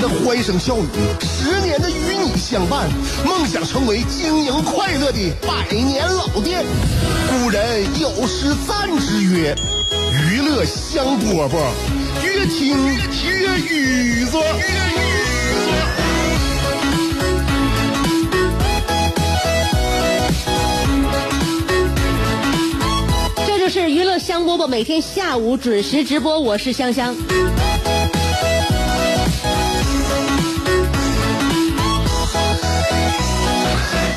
的欢声笑语，十年的与你相伴，梦想成为经营快乐的百年老店。古人有诗赞之曰：“娱乐香饽饽，越听越雨子。”这就是娱乐香饽饽每天下午准时直播，我是香香。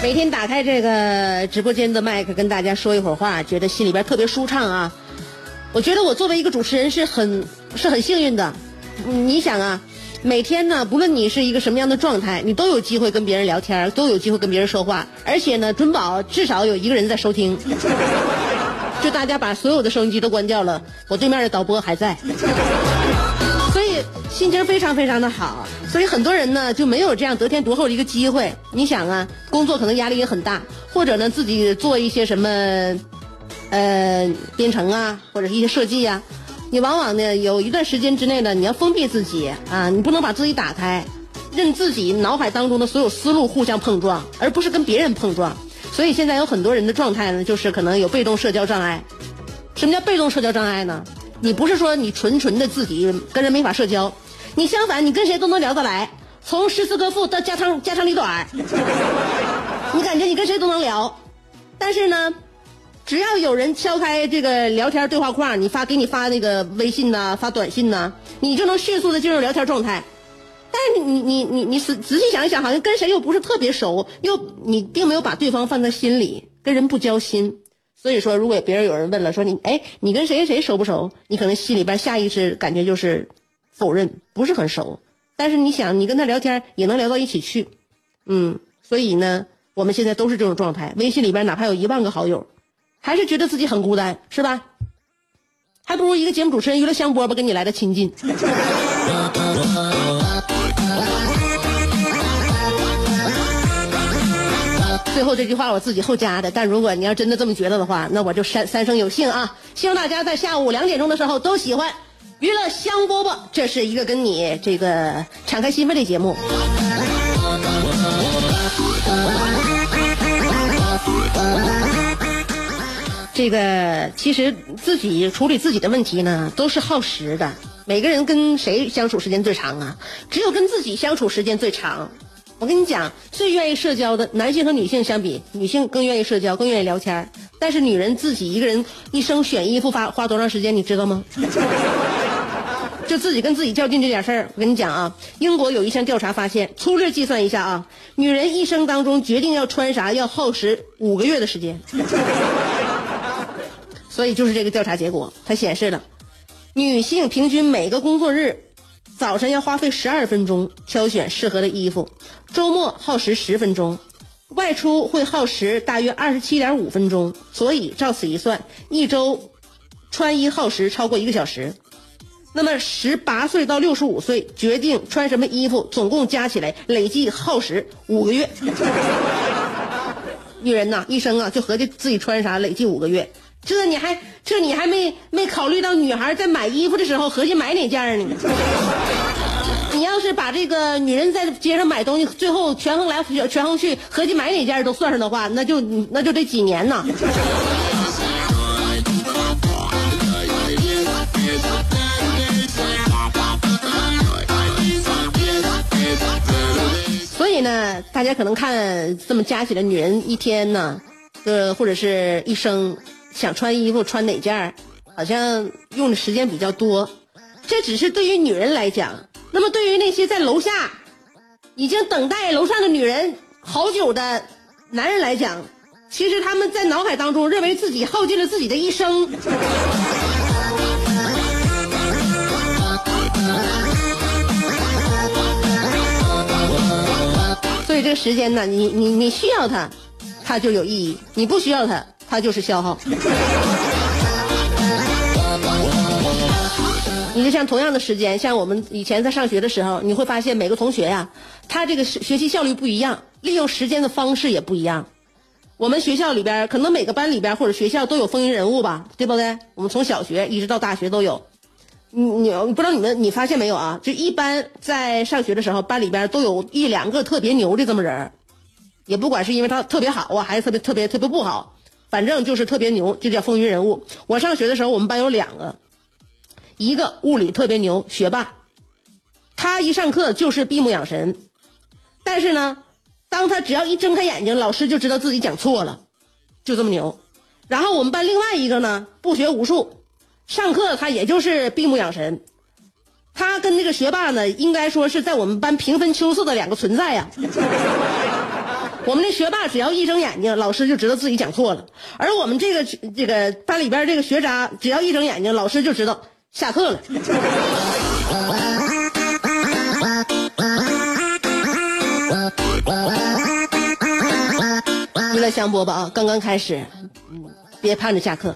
每天打开这个直播间的麦克，跟大家说一会儿话，觉得心里边特别舒畅啊。我觉得我作为一个主持人是很是很幸运的。你想啊，每天呢，不论你是一个什么样的状态，你都有机会跟别人聊天，都有机会跟别人说话，而且呢，准保至少有一个人在收听。就大家把所有的收音机都关掉了，我对面的导播还在，心情非常非常的好。所以很多人呢就没有这样得天独厚的一个机会。你想啊，工作可能压力也很大，或者呢自己做一些什么，呃，编程啊，或者是一些设计呀、你往往呢有一段时间之内呢，你要封闭自己啊，你不能把自己打开，任自己脑海当中的所有思路互相碰撞，而不是跟别人碰撞。所以现在有很多人的状态呢，就是可能有被动社交障碍。什么叫被动社交障碍呢？你不是说你纯纯的自己跟人没法社交，你相反你跟谁都能聊得来，从诗词歌赋到家长家长里短儿，你感觉你跟谁都能聊，但是呢，只要有人敲开这个聊天对话框，你发给你发那个微信呐、发短信呐、你就能迅速的进入聊天状态。但是你你你你仔仔细想一想，好像跟谁又不是特别熟，又你并没有把对方放在心里，跟人不交心。所以说，如果别人有人问了，说你哎，你跟谁谁熟不熟？你可能心里边下意识感觉就是否认，不是很熟。但是你想，你跟他聊天也能聊到一起去，嗯。所以呢，我们现在都是这种状态。微信里边哪怕有一万个好友，还是觉得自己很孤单，是吧？还不如一个节目主持人娱乐香饽饽跟你来的亲近。最后这句话我自己后加的，但如果你要真的这么觉得的话，那我就三三生有幸啊！希望大家在下午两点钟的时候都喜欢娱乐香饽饽，这是一个跟你这个敞开心扉的节目。这个其实自己处理自己的问题呢，都是耗时的。每个人跟谁相处时间最长啊？只有跟自己相处时间最长。我跟你讲，最愿意社交的男性和女性相比，女性更愿意社交，更愿意聊天但是女人自己一个人一生选衣服花花多长时间，你知道吗？就自己跟自己较劲这点事儿，我跟你讲啊，英国有一项调查发现，粗略计算一下啊，女人一生当中决定要穿啥要耗时五个月的时间。所以就是这个调查结果，它显示了，女性平均每个工作日早晨要花费十二分钟挑选适合的衣服，周末耗时十分钟，外出会耗时大约二十七点五分钟。所以照此一算，一周穿衣耗时超过一个小时。那么十八岁到六十五岁决定穿什么衣服，总共加起来累计耗时五个月。女人呐，一生啊就合计自己穿啥，累计五个月。这你还这你还没没考虑到女孩在买衣服的时候合计买哪件呢？你要是把这个女人在街上买东西，最后权衡来权衡去，合计买哪件都算上的话，那就那就得几年呐。以呢，大家可能看这么加起来，女人一天呢，呃，或者是一生想穿衣服穿哪件儿，好像用的时间比较多。这只是对于女人来讲，那么对于那些在楼下已经等待楼上的女人好久的男人来讲，其实他们在脑海当中认为自己耗尽了自己的一生。这个时间呢，你你你需要它，它就有意义；你不需要它，它就是消耗。你就像同样的时间，像我们以前在上学的时候，你会发现每个同学呀，他这个学习效率不一样，利用时间的方式也不一样。我们学校里边可能每个班里边或者学校都有风云人物吧，对不对？我们从小学一直到大学都有。你你不知道你们你发现没有啊？就一般在上学的时候，班里边都有一两个特别牛的这么人也不管是因为他特别好啊，还是特别特别特别不好，反正就是特别牛，就叫风云人物。我上学的时候，我们班有两个。一个物理特别牛，学霸，他一上课就是闭目养神，但是呢，当他只要一睁开眼睛，老师就知道自己讲错了，就这么牛。然后我们班另外一个呢，不学无术，上课他也就是闭目养神，他跟那个学霸呢，应该说是在我们班平分秋色的两个存在呀。我们那学霸只要一睁眼睛，老师就知道自己讲错了；而我们这个这个班里边这个学渣，只要一睁眼睛，老师就知道。下课了。娱乐香饽饽啊，刚刚开始，别盼着下课。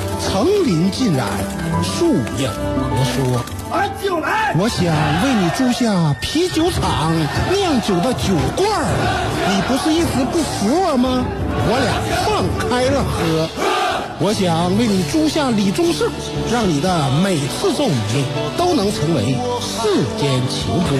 层林尽染，树影婆娑。来。我想为你租下啤酒厂酿酒的酒罐儿，你不是一直不服我吗？我俩放开了喝。我想为你租下李宗盛，让你的每次奏鸣都能成为世间情歌。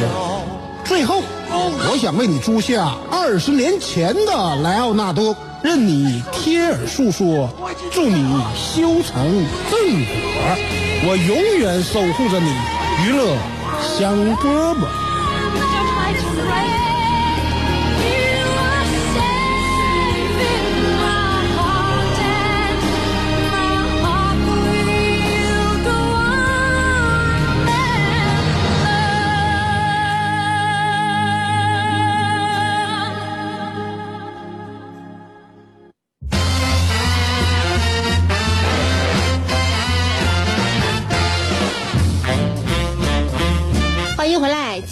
最后，我想为你租下二十年前的莱奥纳多，任你贴耳诉说，祝你修成正果。我永远守护着你，娱乐香饽饽。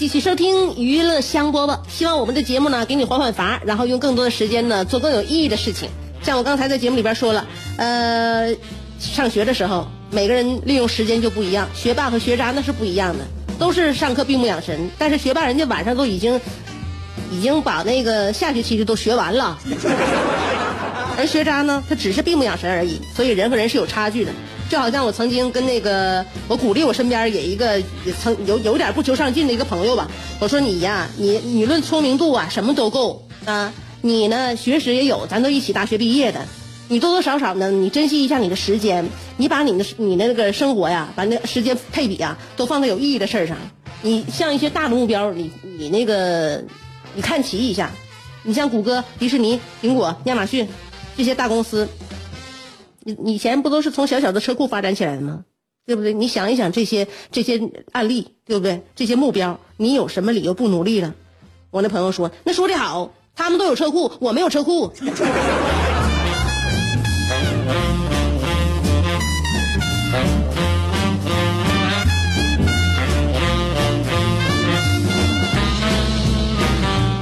续收听娱乐香饽饽，希望我们的节目呢给你缓缓乏，然后用更多的时间呢做更有意义的事情。像我刚才在节目里边说了，呃，上学的时候每个人利用时间就不一样，学霸和学渣那是不一样的，都是上课闭目养神，但是学霸人家晚上都已经已经把那个下学期的都学完了，而学渣呢，他只是闭目养神而已，所以人和人是有差距的。就好像我曾经跟那个我鼓励我身边也一个曾有有点不求上进的一个朋友吧，我说你呀，你你论聪明度啊，什么都够啊，你呢学识也有，咱都一起大学毕业的，你多多少少呢，你珍惜一下你的时间，你把你的你的那个生活呀，把那时间配比啊，都放在有意义的事儿上。你像一些大的目标，你你那个你看齐一下，你像谷歌、迪士尼、苹果、亚马逊这些大公司。以前不都是从小小的车库发展起来的吗？对不对？你想一想这些这些案例，对不对？这些目标，你有什么理由不努力了？我那朋友说：“那说的好，他们都有车库，我没有车库。”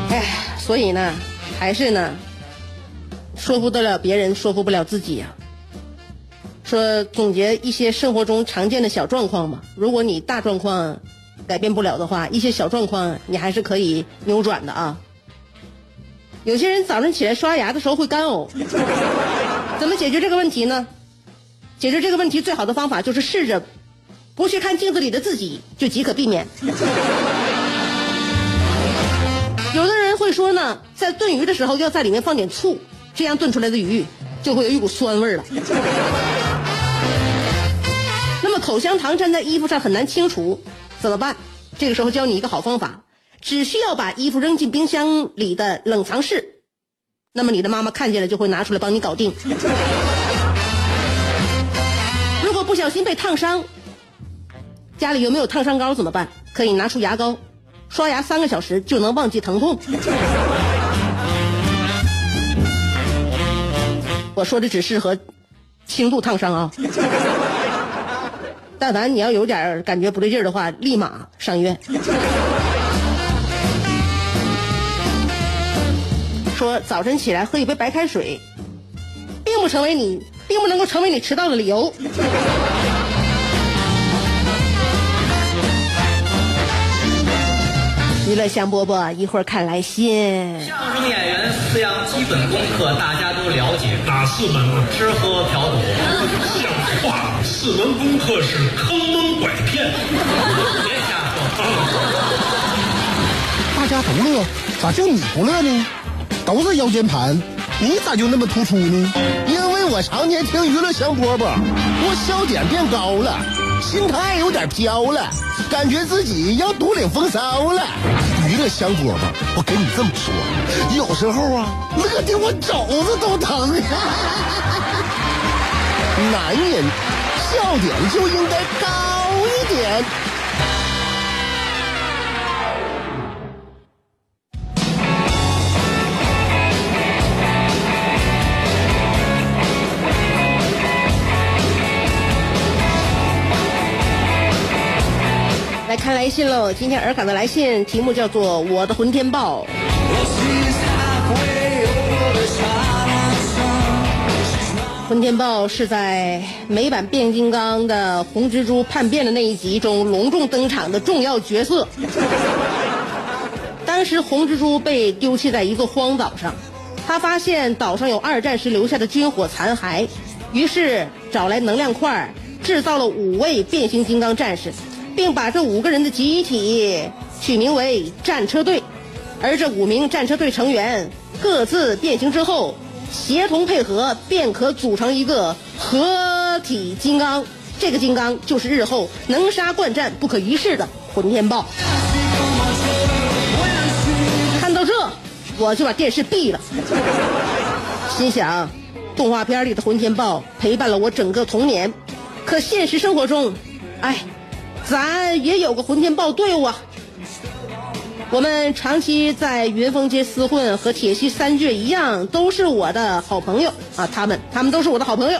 哎，所以呢，还是呢，说服得了别人，说服不了自己呀。说总结一些生活中常见的小状况吧。如果你大状况改变不了的话，一些小状况你还是可以扭转的啊。有些人早上起来刷牙的时候会干呕，怎么解决这个问题呢？解决这个问题最好的方法就是试着不去看镜子里的自己，就即可避免。有的人会说呢，在炖鱼的时候要在里面放点醋，这样炖出来的鱼就会有一股酸味了。口香糖粘在衣服上很难清除，怎么办？这个时候教你一个好方法，只需要把衣服扔进冰箱里的冷藏室，那么你的妈妈看见了就会拿出来帮你搞定。如果不小心被烫伤，家里有没有烫伤膏怎么办？可以拿出牙膏，刷牙三个小时就能忘记疼痛。我说的只适合轻度烫伤啊。但凡你要有点感觉不对劲儿的话，立马上医院。说早晨起来喝一杯白开水，并不成为你，并不能够成为你迟到的理由。娱乐香饽饽，一会儿看来信。相声演员四样基本功课大家都了解，哪四门啊？吃喝嫖赌。像话！四门功课是坑蒙拐骗。别瞎说。大家都乐，咋就你不乐呢？都是腰间盘，你咋就那么突出呢？因为我常年听娱乐香饽饽，我笑点变高了，心态有点飘了，感觉自己要独领风骚了。娱乐香饽饽，我跟你这么说，有时候啊，乐的我肘子都疼。男人笑点就应该高一点。信喽，今天尔卡的来信题目叫做《我的混天豹》。混天豹是在美版变形金刚的红蜘蛛叛变的那一集中隆重登场的重要角色。当时红蜘蛛被丢弃在一个荒岛上，他发现岛上有二战时留下的军火残骸，于是找来能量块，制造了五位变形金刚战士，并把这五个人的集体取名为战车队。而这五名战车队成员各自变形之后，协同配合便可组成一个合体金刚。这个金刚就是日后能杀惯战、不可一世的混天豹。看到这，我就把电视闭了，心想，动画片里的混天豹陪伴了我整个童年，可现实生活中，哎，咱也有个混天豹队伍啊。我们长期在云峰街厮混，和铁西三倔一样，都是我的好朋友啊。他们，他们都是我的好朋友。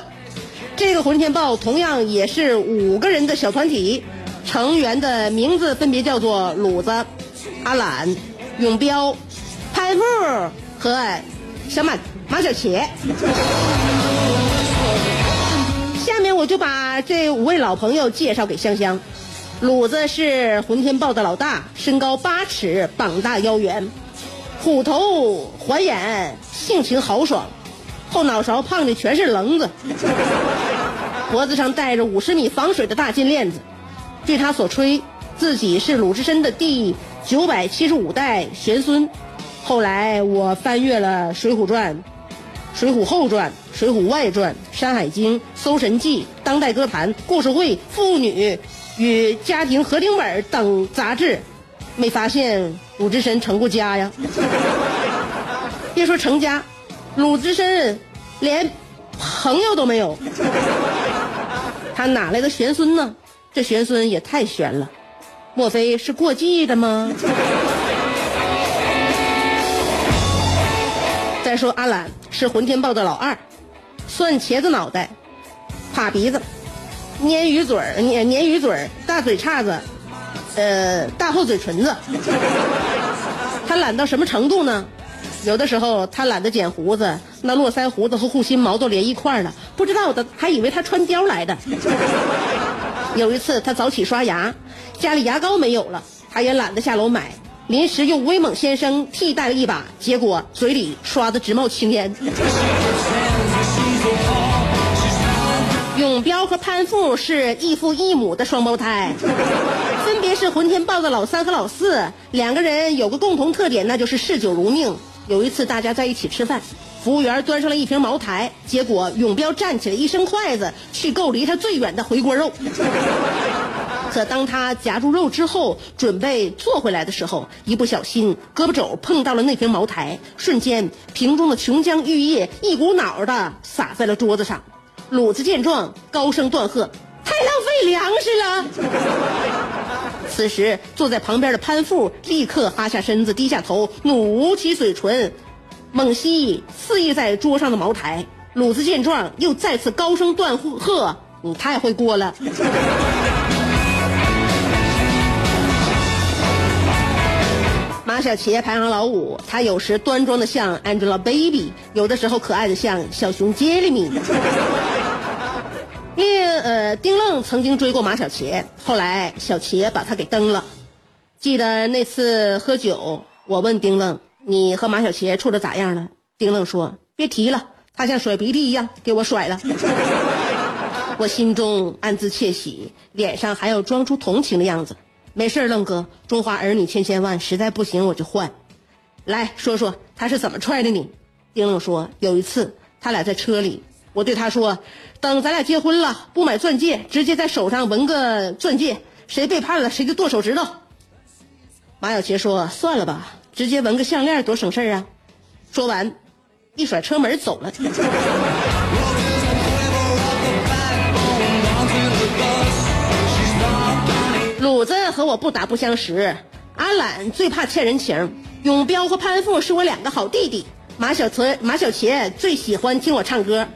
这个混天豹同样也是五个人的小团体，成员的名字分别叫做鲁子、阿懒、永彪、潘富和小马马小茄。下面我就把这五位老朋友介绍给香香。鲁子是混天豹的老大，身高八尺，膀大腰圆，虎头环眼，性情豪爽，后脑勺胖的全是棱子，脖子上戴着五十米防水的大金链子。据他所吹，自己是鲁智深的第九百七十五代玄孙。后来我翻阅了《水浒传》《水浒后传》《水浒外传》《山海经》《搜神记》《当代歌坛》《故事会》《妇女》。与家庭合订本等杂志，没发现鲁智深成过家呀？别说成家，鲁智深连朋友都没有，他哪来的玄孙呢？这玄孙也太玄了，莫非是过继的吗？再说阿懒是混天豹的老二，蒜茄子脑袋，趴鼻子。鲶鱼嘴儿，鲶鲶鱼嘴儿，大嘴叉子，呃，大厚嘴唇子。他懒到什么程度呢？有的时候他懒得剪胡子，那络腮胡子和护心毛都连一块儿了，不知道的还以为他穿貂来的。有一次他早起刷牙，家里牙膏没有了，他也懒得下楼买，临时用威猛先生替代了一把，结果嘴里刷的直冒青烟。永彪和潘富是异父异母的双胞胎，分别是混天豹的老三和老四。两个人有个共同特点，那就是嗜酒如命。有一次大家在一起吃饭，服务员端上了一瓶茅台，结果永彪站起来一伸筷子去够离他最远的回锅肉，可当他夹住肉之后准备坐回来的时候，一不小心胳膊肘碰到了那瓶茅台，瞬间瓶中的琼浆玉液一股脑的洒在了桌子上。鲁子见状，高声断喝：“太浪费粮食了。此时坐在旁边的潘富立刻哈下身子，低下头，努起嘴唇，猛吸肆意在桌上的茅台。鲁子见状，又再次高声断喝：“你太会过了！”马小茄排行老五，他有时端庄的像 Angelababy，有的时候可爱的像小熊杰里米。另呃，丁愣曾经追过马小茄，后来小茄把他给蹬了。记得那次喝酒，我问丁愣：“你和马小茄处的咋样了？”丁愣说：“别提了，他像甩鼻涕一样给我甩了。”我心中暗自窃喜，脸上还要装出同情的样子。没事愣哥，中华儿女千千万，实在不行我就换。来说说他是怎么踹的你？丁愣说：“有一次他俩在车里，我对他说，等咱俩结婚了，不买钻戒，直接在手上纹个钻戒，谁背叛了谁就剁手指头。”马小杰说：“算了吧，直接纹个项链多省事啊。”说完，一甩车门走了。鲁子和我不打不相识，阿懒最怕欠人情，永彪和潘富是我两个好弟弟，马小存、马小茄最喜欢听我唱歌。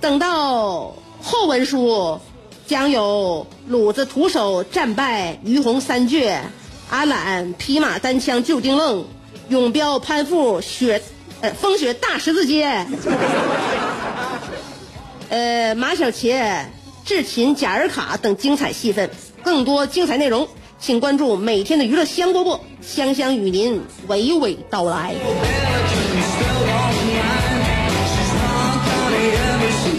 等到后文书，将有鲁子徒手战败于洪三绝，阿懒匹马单枪救丁愣，永彪潘富雪呃风雪大十字街，呃马小茄智擒贾尔卡等精彩戏份。更多精彩内容，请关注每天的娱乐香饽饽，香香与您娓娓道来。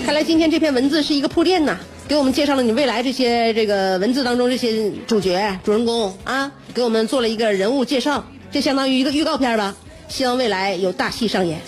看来今天这篇文字是一个铺垫呐，给我们介绍了你未来这些这个文字当中这些主角、主人公啊，给我们做了一个人物介绍，这相当于一个预告片吧。希望未来有大戏上演。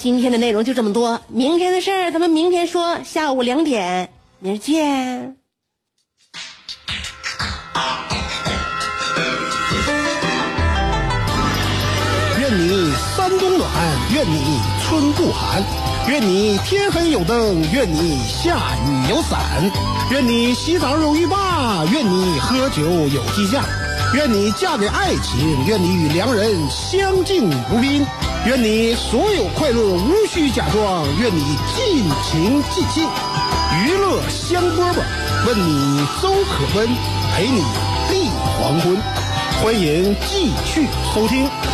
今天的内容就这么多。明天的事儿，咱们明天说。下午两点，明儿见。愿你三冬暖，愿你春不寒，愿你天黑有灯，愿你下雨有伞，愿你洗澡有浴霸，愿你喝酒有鸡架，愿你嫁给爱情，愿你与良人相敬如宾。愿你所有快乐无需假装，愿你尽情尽兴，娱乐香饽饽，问你粥可温，陪你立黄昏，欢迎继续收听。